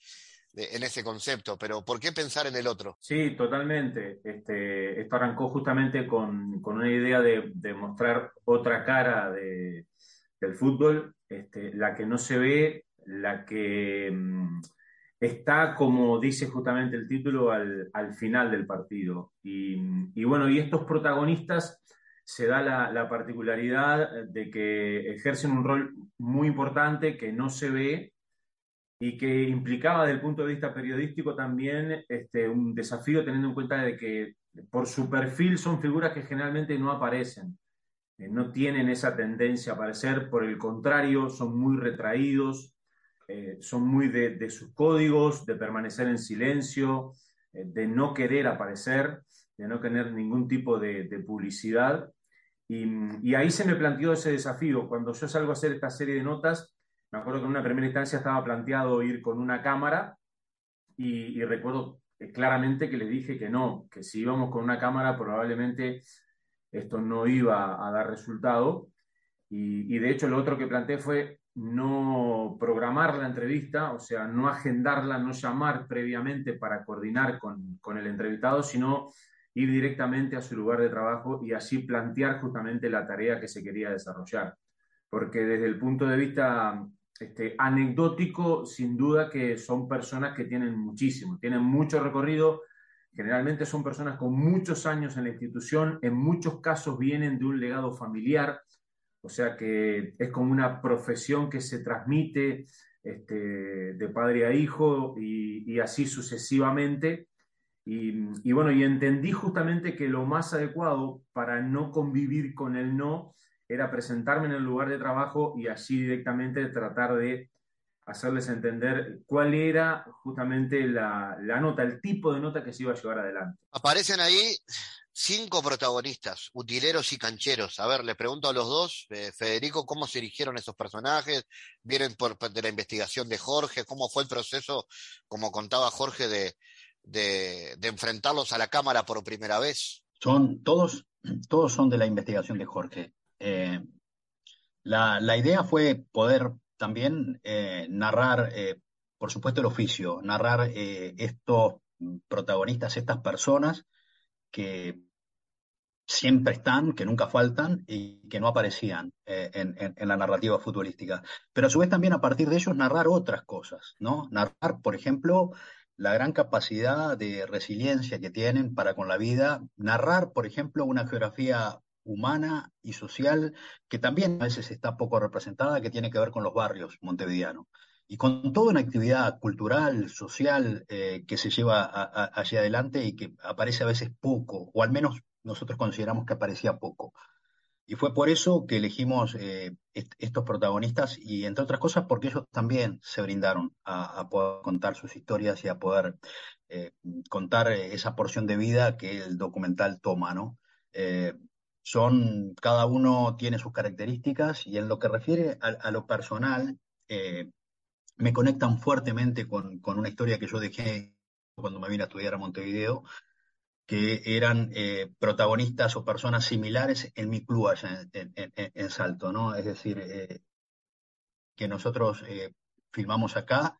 en ese concepto, pero ¿por qué pensar en el otro? Sí, totalmente. Este, esto arrancó justamente con, una idea de, mostrar otra cara de, del fútbol, este, la que no se ve, la que mm, está, como dice justamente el título, al, final del partido. Y, bueno, y estos protagonistas se da la, particularidad de que ejercen un rol muy importante que no se ve y que implicaba desde el punto de vista periodístico también este, un desafío teniendo en cuenta de que por su perfil son figuras que generalmente no aparecen, eh, no tienen esa tendencia a aparecer, por el contrario, son muy retraídos, eh, son muy de, sus códigos, de permanecer en silencio, eh, de no querer aparecer, de no tener ningún tipo de, publicidad. Y, ahí se me planteó ese desafío. Cuando yo salgo a hacer esta serie de notas, me acuerdo que en una primera instancia estaba planteado ir con una cámara y, recuerdo claramente que le dije que no, que si íbamos con una cámara probablemente esto no iba a dar resultado. Y, de hecho lo otro que planteé fue no programar la entrevista, o sea, no agendarla, no llamar previamente para coordinar con, el entrevistado, sino ir directamente a su lugar de trabajo y así plantear justamente la tarea que se quería desarrollar. Porque desde el punto de vista este, anecdótico, sin duda que son personas que tienen muchísimo, tienen mucho recorrido, generalmente son personas con muchos años en la institución, en muchos casos vienen de un legado familiar, o sea que es como una profesión que se transmite este, de padre a hijo y, así sucesivamente. Y, bueno, y entendí justamente que lo más adecuado para no convivir con el no era presentarme en el lugar de trabajo y así directamente tratar de hacerles entender cuál era justamente la, la, nota, el tipo de nota que se iba a llevar adelante. Aparecen ahí cinco protagonistas, utileros y cancheros. A ver, les pregunto a los dos, eh, Federico, ¿cómo se eligieron esos personajes? ¿Vienen por, de la investigación de Jorge? ¿Cómo fue el proceso, como contaba Jorge, de, de, enfrentarlos a la cámara por primera vez? Son todos, todos son de la investigación de Jorge. Eh, la, la, idea fue poder también eh, narrar, por supuesto, el oficio, narrar estos protagonistas, estas personas que siempre están, que nunca faltan y que no aparecían eh, en, la narrativa futbolística. Pero a su vez también a partir de ellos narrar otras cosas, ¿no? Narrar, por ejemplo, la gran capacidad de resiliencia que tienen para con la vida, narrar, por ejemplo, una geografía humana y social que también a veces está poco representada, que tiene que ver con los barrios montevideanos. Y con toda una actividad cultural, social, eh, que se lleva hacia adelante y que aparece a veces poco, o al menos nosotros consideramos que aparecía poco. Y fue por eso que elegimos eh, estos protagonistas y entre otras cosas porque ellos también se brindaron a, poder contar sus historias y a poder eh, contar esa porción de vida que el documental toma, ¿no? Son, cada uno tiene sus características y en lo que refiere a, lo personal, me conectan fuertemente con, con, una historia que yo dejé cuando me vine a estudiar a Montevideo, que eran eh, protagonistas o personas similares en mi club allá en, Salto, ¿no? Es decir, eh, que nosotros eh, filmamos acá,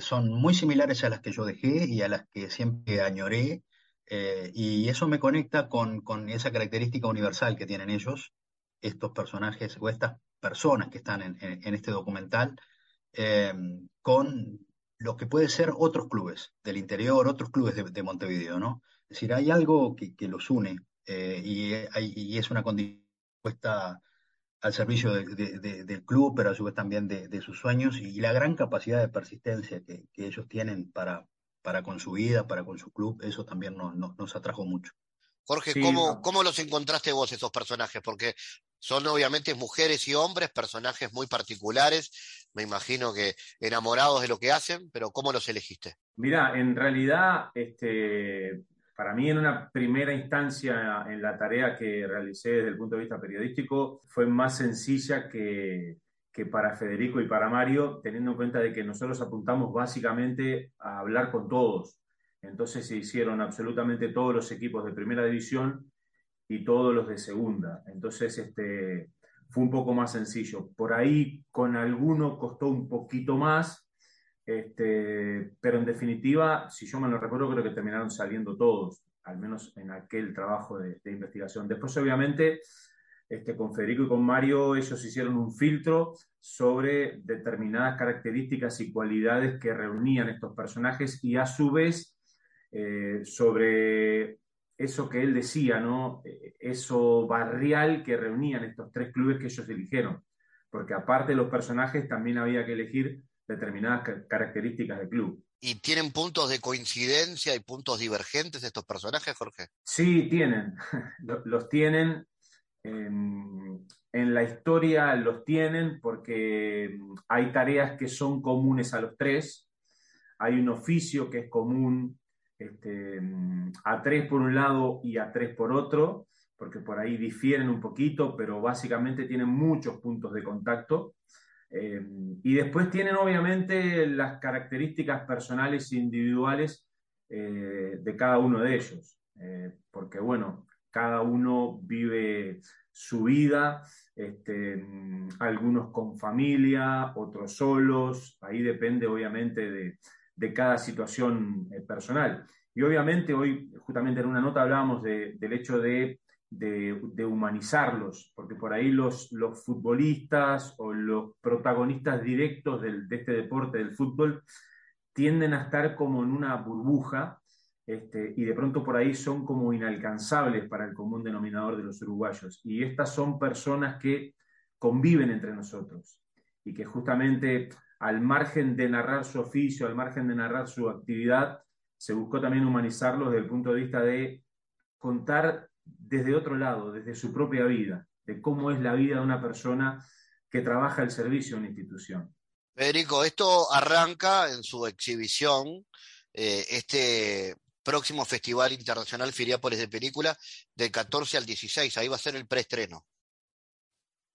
son muy similares a las que yo dejé y a las que siempre añoré, y eso me conecta con, con, esa característica universal que tienen ellos, estos personajes o estas personas que están en, este documental, con lo que puede ser otros clubes del interior, otros clubes de, Montevideo, ¿no? Es decir, hay algo que, los une eh, y, es una condición al servicio del club, pero a su vez también de, sus sueños y, la gran capacidad de persistencia que, ellos tienen para, para con su vida, para con su club, eso también nos atrajo mucho. Jorge, ¿cómo, ¿cómo los encontraste vos esos personajes? Porque son obviamente mujeres y hombres, personajes muy particulares, me imagino que enamorados de lo que hacen, pero ¿cómo los elegiste? Mira, en realidad, este, para mí en una primera instancia en la tarea que realicé desde el punto de vista periodístico fue más sencilla que, que para Federico y para Mario, teniendo en cuenta de que nosotros apuntamos básicamente a hablar con todos. Entonces se hicieron absolutamente todos los equipos de primera división y todos los de segunda. Entonces, este, fue un poco más sencillo. Por ahí con alguno costó un poquito más, Este, pero en definitiva, si yo me lo recuerdo, creo que terminaron saliendo todos, al menos en aquel trabajo de, investigación. Después, obviamente, este, con Federico y con Mario, ellos hicieron un filtro sobre determinadas características y cualidades que reunían estos personajes y a su vez eh, sobre eso que él decía, ¿no? Eh, eso barrial que reunían estos tres clubes que ellos eligieron. Porque aparte de los personajes, también había que elegir determinadas características del club. ¿Y tienen puntos de coincidencia y puntos divergentes estos personajes, Jorge? Sí, tienen. *laughs* los tienen. En, en, la historia los tienen porque hay tareas que son comunes a los tres. Hay un oficio que es común este, a tres por un lado y a tres por otro, porque por ahí difieren un poquito, pero básicamente tienen muchos puntos de contacto. Y después tienen obviamente las características personales e individuales eh, de cada uno de ellos, eh, porque bueno, cada uno vive su vida, este, algunos con familia, otros solos, ahí depende obviamente de, de cada situación personal. Y obviamente hoy, justamente en una nota hablábamos del hecho de de, humanizarlos, porque por ahí los, los futbolistas o los protagonistas directos de este deporte, del fútbol, tienden a estar como en una burbuja este, y de pronto por ahí son como inalcanzables para el común denominador de los uruguayos. Y estas son personas que conviven entre nosotros y que justamente al margen de narrar su oficio, al margen de narrar su actividad, se buscó también humanizarlos desde el punto de vista de contar desde otro lado, desde su propia vida, de cómo es la vida de una persona que trabaja el servicio en una institución. Federico, esto arranca en su exhibición, eh, este próximo Festival Internacional Firiápolis de Película, del 14 al 16, ahí va a ser el preestreno.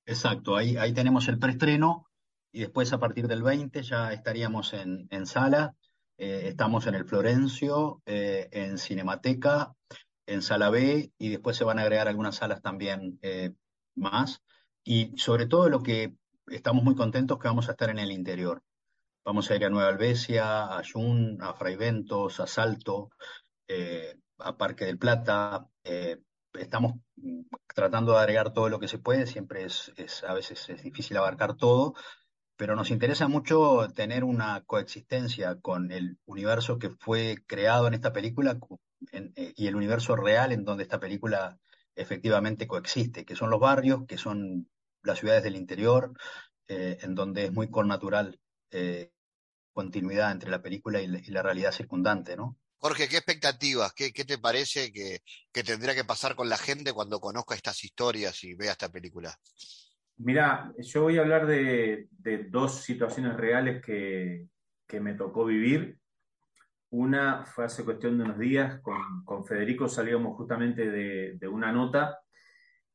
Exacto, ahí, ahí tenemos el preestreno y después a partir del 20 ya estaríamos en, sala, eh, estamos en el Florencio, eh, en Cinemateca, en sala B y después se van a agregar algunas salas también eh, más. Y sobre todo lo que estamos muy contentos que vamos a estar en el interior. Vamos a ir a Nueva Albesia, a Jun, a Fraiventos, a Salto, eh, a Parque del Plata. Eh, estamos tratando de agregar todo lo que se puede, siempre es, a veces es difícil abarcar todo, pero nos interesa mucho tener una coexistencia con el universo que fue creado en esta película eh, y el universo real en donde esta película efectivamente coexiste, que son los barrios, que son las ciudades del interior, en donde es muy connatural eh, continuidad entre la película y la, realidad circundante, ¿no? Jorge, ¿qué expectativas? ¿Qué, te parece que, tendría que pasar con la gente cuando conozca estas historias y vea esta película? Mira, yo voy a hablar de, dos situaciones reales que, que, me tocó vivir una fue hace cuestión de unos días, con, Federico salíamos justamente de, una nota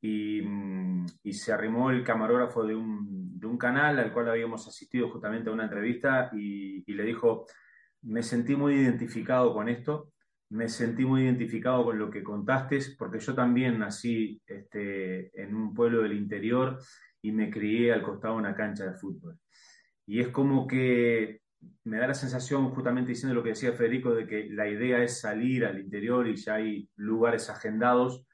y, se arrimó el camarógrafo de un, canal al cual habíamos asistido justamente a una entrevista y, le dijo, me sentí muy identificado con esto, me sentí muy identificado con lo que contaste, porque yo también nací este, en un pueblo del interior y me crié al costado de una cancha de fútbol. Y es como que me da la sensación, justamente diciendo lo que decía Federico, de que la idea es salir al interior y ya hay lugares agendados,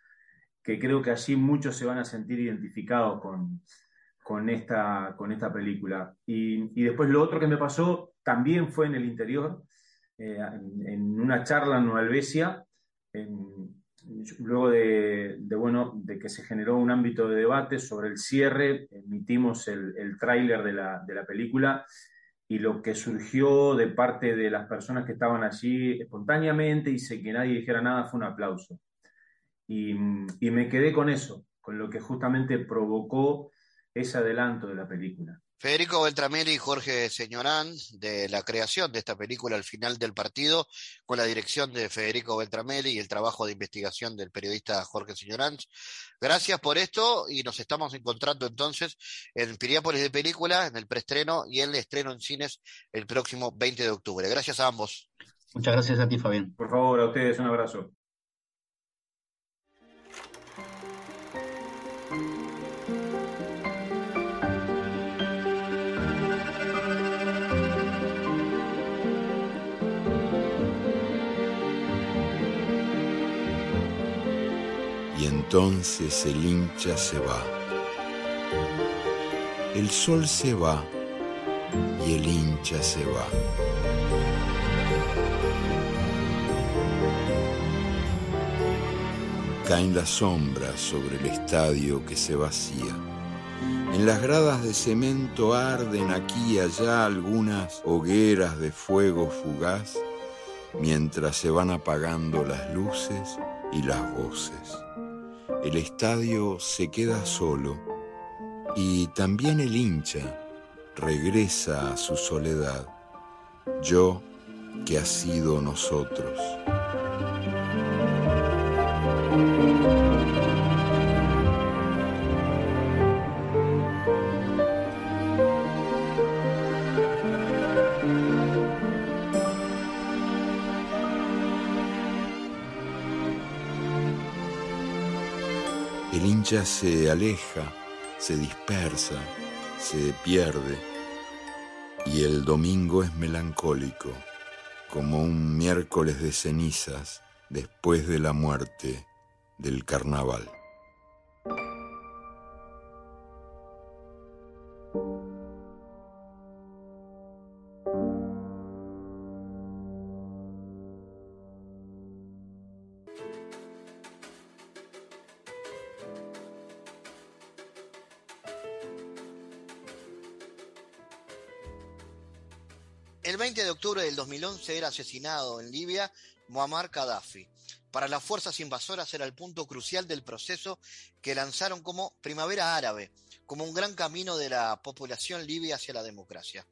que creo que allí muchos se van a sentir identificados con, con, esta, con esta película. Y, y, después lo otro que me pasó también fue en el interior, eh, en, una charla en Nueva luego de, de, bueno, de que se generó un ámbito de debate sobre el cierre, emitimos el, el tráiler de la, de la película y lo que surgió de parte de las personas que estaban allí espontáneamente y sin que nadie dijera nada fue un aplauso. Y, y, me quedé con eso, con lo que justamente provocó ese adelanto de la película. Federico Beltramelli y Jorge Señorán, de la creación de esta película al final del partido, con la dirección de Federico Beltramelli y el trabajo de investigación del periodista Jorge Señorán. Gracias por esto y nos estamos encontrando entonces en Piriápolis de Película, en el preestreno y el estreno en cines el próximo 20 de octubre. Gracias a ambos. Muchas gracias a ti, Fabián. Por favor, a ustedes un abrazo. Entonces el hincha se va. El sol se va y el hincha se va. Caen las sombras sobre el estadio que se vacía. En las gradas de cemento arden aquí y allá algunas hogueras de fuego fugaz mientras se van apagando las luces y las voces. El estadio se queda solo y también el hincha regresa a su soledad, yo que ha sido nosotros. Hincha se aleja, se dispersa, se pierde y el domingo es melancólico, como un miércoles de cenizas después de la muerte del carnaval. 2011 era asesinado en Libia Muammar Gaddafi. Para las fuerzas invasoras era el punto crucial del proceso que lanzaron como Primavera Árabe, como un gran camino de la población libia hacia la democracia.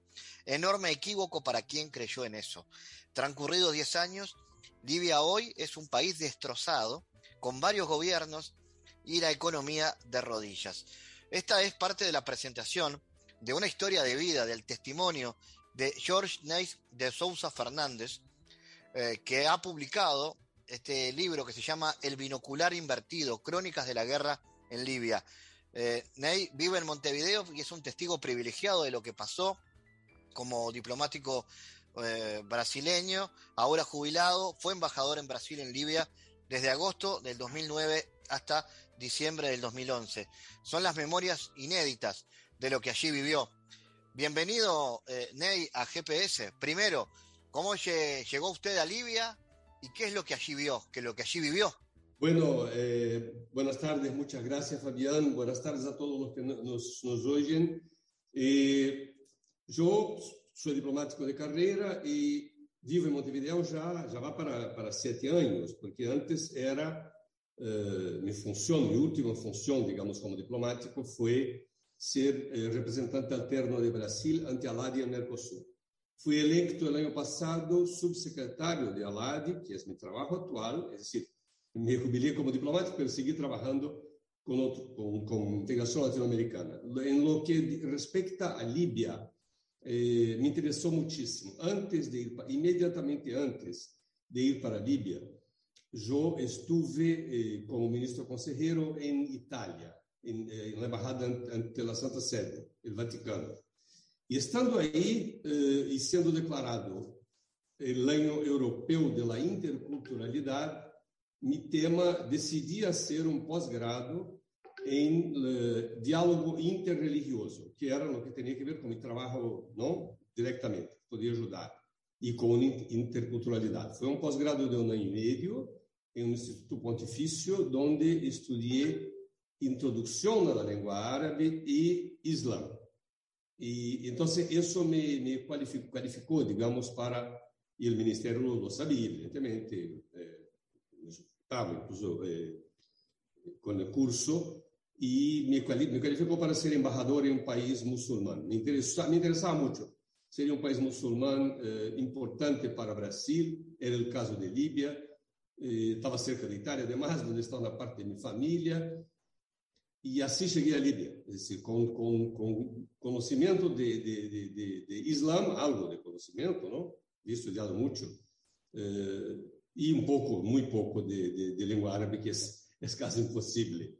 Enorme equívoco para quien creyó en eso. Transcurridos 10 años, Libia hoy es un país destrozado, con varios gobiernos y la economía de rodillas. Esta es parte de la presentación de una historia de vida, del testimonio de George Neis de Sousa Fernández, eh, que ha publicado este libro que se llama El binocular invertido, Crónicas de la Guerra en Libia. Eh, Ney vive en Montevideo y es un testigo privilegiado de lo que pasó como diplomático eh, brasileño, ahora jubilado, fue embajador en Brasil en Libia desde agosto del 2009 hasta diciembre del 2011. Son las memorias inéditas de lo que allí vivió. Bienvenido, eh, Ney, a GPS. Primero, ¿cómo lle- llegó usted a Libia y qué es lo que allí vio, que lo que allí vivió? Bueno, eh, buenas tardes, muchas gracias Fabián, buenas tardes a todos los que no- nos, nos oyen. Eh, yo soy diplomático de carrera y vivo en Montevideo ya, ya va para, para siete años, porque antes era eh, mi función, mi última función, digamos, como diplomático fue ser eh, representante alterno de Brasil ante Aladi y el Mercosur. Fui electo el año pasado subsecretario de Aladi, que es mi trabajo actual, es decir, me jubilé como diplomático, pero seguí trabajando con, otro, con, con integración latinoamericana. En lo que respecta a Libia, eh, me interesó muchísimo. Antes de ir, pa- inmediatamente antes de ir para Libia, yo estuve eh, como ministro consejero en Italia, en, eh, en la embajada ante, ante la Santa Sede, el Vaticano. Y estando ahí eh, y siendo declarado el año europeo de la interculturalidad, mi tema decidí hacer un posgrado en eh, diálogo interreligioso, que era lo que tenía que ver con mi trabajo, ¿no? Directamente, podía ayudar, y con in- interculturalidad. Fue un posgrado de un año y medio en un instituto pontificio donde estudié introducción a la lengua árabe y islam. Y entonces eso me, me cualificó, cualificó, digamos, para, y el ministerio lo, lo sabía, evidentemente, eh, estaba incluso eh, con el curso, y me, quali- me calificó para ser embajador en un país musulmán. Me, interesa, me interesaba mucho. Sería un país musulmán eh, importante para Brasil, era el caso de Libia, eh, estaba cerca de Italia, además, donde está una parte de mi familia, y así llegué a Libia, es decir, con, con, con conocimiento de, de, de, de, de Islam, algo de conocimiento, ¿no? He estudiado mucho, eh, y un poco, muy poco de, de, de lengua árabe, que es, es casi imposible.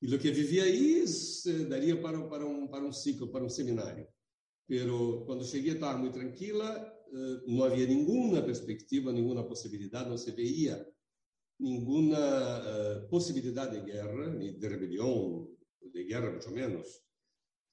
Y lo que viví ahí es, eh, daría para, para, un, para un ciclo, para un seminario. Pero cuando llegué estaba muy tranquila, eh, no había ninguna perspectiva, ninguna posibilidad, no se veía ninguna uh, posibilidad de guerra, de rebelión, de guerra mucho menos.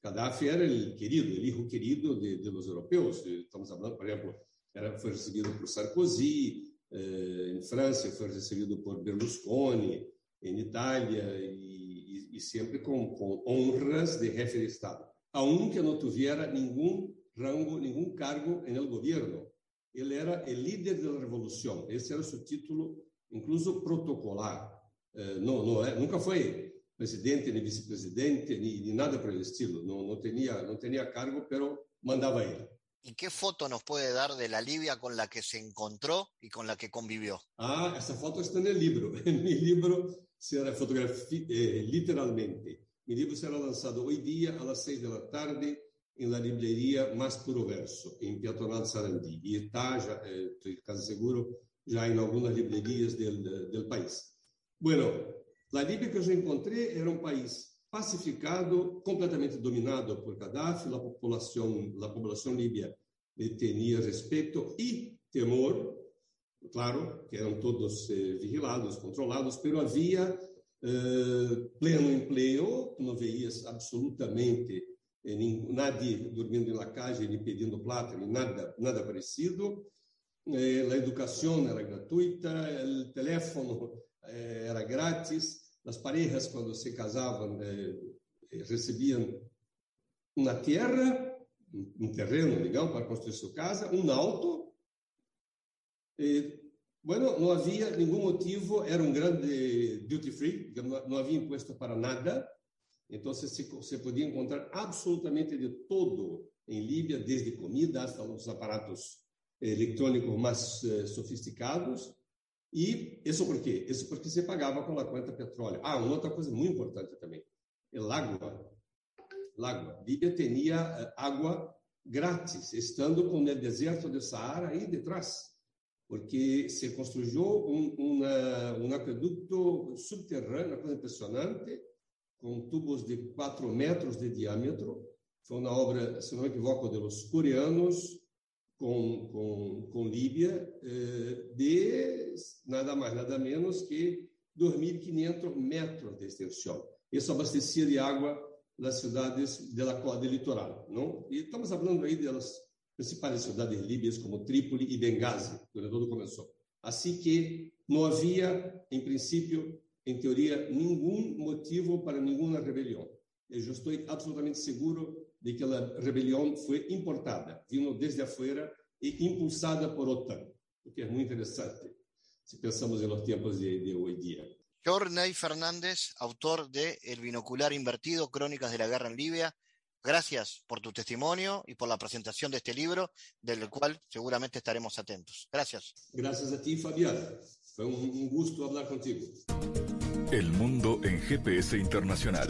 Gaddafi era el querido, el hijo querido de, de los europeos. Estamos hablando, por ejemplo, era, fue recibido por Sarkozy, eh, en Francia fue recibido por Berlusconi, y, y siempre con, con, honras de jefe de Estado, aunque no tuviera ningún rango, ningún cargo en el gobierno. Él era el líder de la revolución, ese era su título, incluso protocolar. Eh, no, no, eh, nunca fue presidente, ni vicepresidente, ni nada por el estilo. No, no, tenía, no tenía cargo, pero mandaba él. ¿Y qué foto nos puede dar de la Libia con la que se encontró y con la que convivió? Ah, esa foto está en el libro. *laughs* En mi libro será fotografía, eh, literalmente. Mi libro será lanzado hoy día a las seis de la tarde en la librería Más Puro Verso, en Peatonal Sarandí. Y está, ya, eh, estoy casi seguro, ya en algunas librerías del, del país. Bueno, la Libia que eu encontrei era um país pacificado, completamente dominado por Gaddafi, a população, a população líbia tinha respeito e temor, claro, que eram todos eh, vigilados, controlados, mas havia eh, pleno emprego, não veias absolutamente eh, nadie dormindo na calle, nem pedindo plata, nem nada, nada parecido. Eh, educação era gratuita, o telefone eh, era grátis, Las parejas, cuando se casaban, eh, eh, una tierra, un terreno, digamos, para construir su casa, un auto. Eh, bueno, no había ningún motivo, era un grande duty free, no había impuesto para nada. Entonces se, podía encontrar absolutamente de todo en Libia, desde comida hasta los aparatos electrónicos más eh, sofisticados. E isso por quê? Isso porque se pagava com a conta petróleo. Ah, uma outra coisa muito importante também. El agua. El agua. Líbia tinha eh, água grátis, estando com o deserto do Saara aí detrás. Porque se construiu um, um aqueduto subterrâneo, uma coisa impressionante, com tubos de 4 metros de diâmetro. Foi uma obra, se não me equivoco, dos coreanos, com, com, com Líbia eh, de nada mais, nada menos que 2.500 metros de extensão. Isso abastecia de água as cidades da costa litoral. Não? E estamos falando aí das principais cidades líbias, como Trípoli e Benghazi, quando tudo começou. Assim que não havia, em princípio, em teoria, nenhum motivo para nenhuma rebelião. Eu estou absolutamente seguro de que a rebelião foi importada, vindo desde afuera e impulsada por OTAN, o que é muito interessante se pensamos em los tempos de, de hoy día. Jorney Fernández, autor de El binocular invertido, Crónicas de la Guerra en Libia. Gracias por tu testimonio y por la presentación de este libro, del cual seguramente estaremos atentos. Gracias. Gracias a ti, Fabián. Fue un, un gusto hablar contigo. El mundo en GPS Internacional.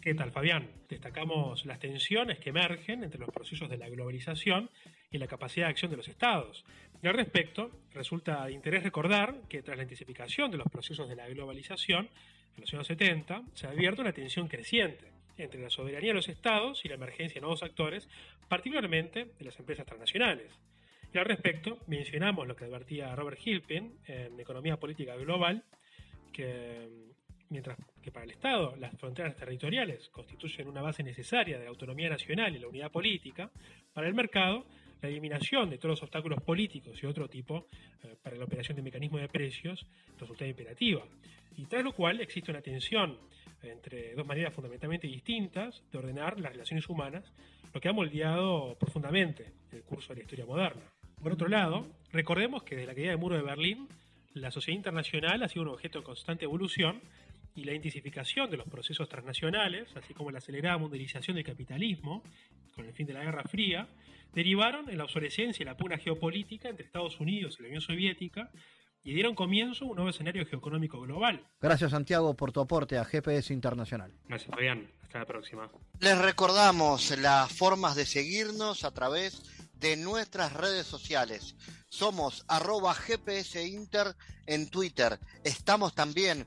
¿Qué tal, Fabián? Destacamos las tensiones que emergen entre los procesos de la globalización y la capacidad de acción de los estados. Y al respecto, resulta de interés recordar que tras la intensificación de los procesos de la globalización en los años 70, se advierte una tensión creciente entre la soberanía de los estados y la emergencia de nuevos actores, particularmente de las empresas transnacionales. Y al respecto, mencionamos lo que advertía Robert Hilpin en Economía Política Global, que mientras que para el Estado las fronteras territoriales constituyen una base necesaria de la autonomía nacional y la unidad política, para el mercado la eliminación de todos los obstáculos políticos y otro tipo eh, para la operación de mecanismos de precios resulta imperativa. Y tras lo cual existe una tensión entre dos maneras fundamentalmente distintas de ordenar las relaciones humanas, lo que ha moldeado profundamente el curso de la historia moderna. Por otro lado, recordemos que desde la caída del muro de Berlín, la sociedad internacional ha sido un objeto de constante evolución y la intensificación de los procesos transnacionales, así como la acelerada mundialización del capitalismo, con el fin de la Guerra Fría, derivaron en la obsolescencia y la pugna geopolítica entre Estados Unidos y la Unión Soviética y dieron comienzo a un nuevo escenario geoeconómico global. Gracias Santiago por tu aporte a GPS Internacional. Gracias Fabián, hasta la próxima. Les recordamos las formas de seguirnos a través de nuestras redes sociales. Somos arroba GPS Inter en Twitter. Estamos también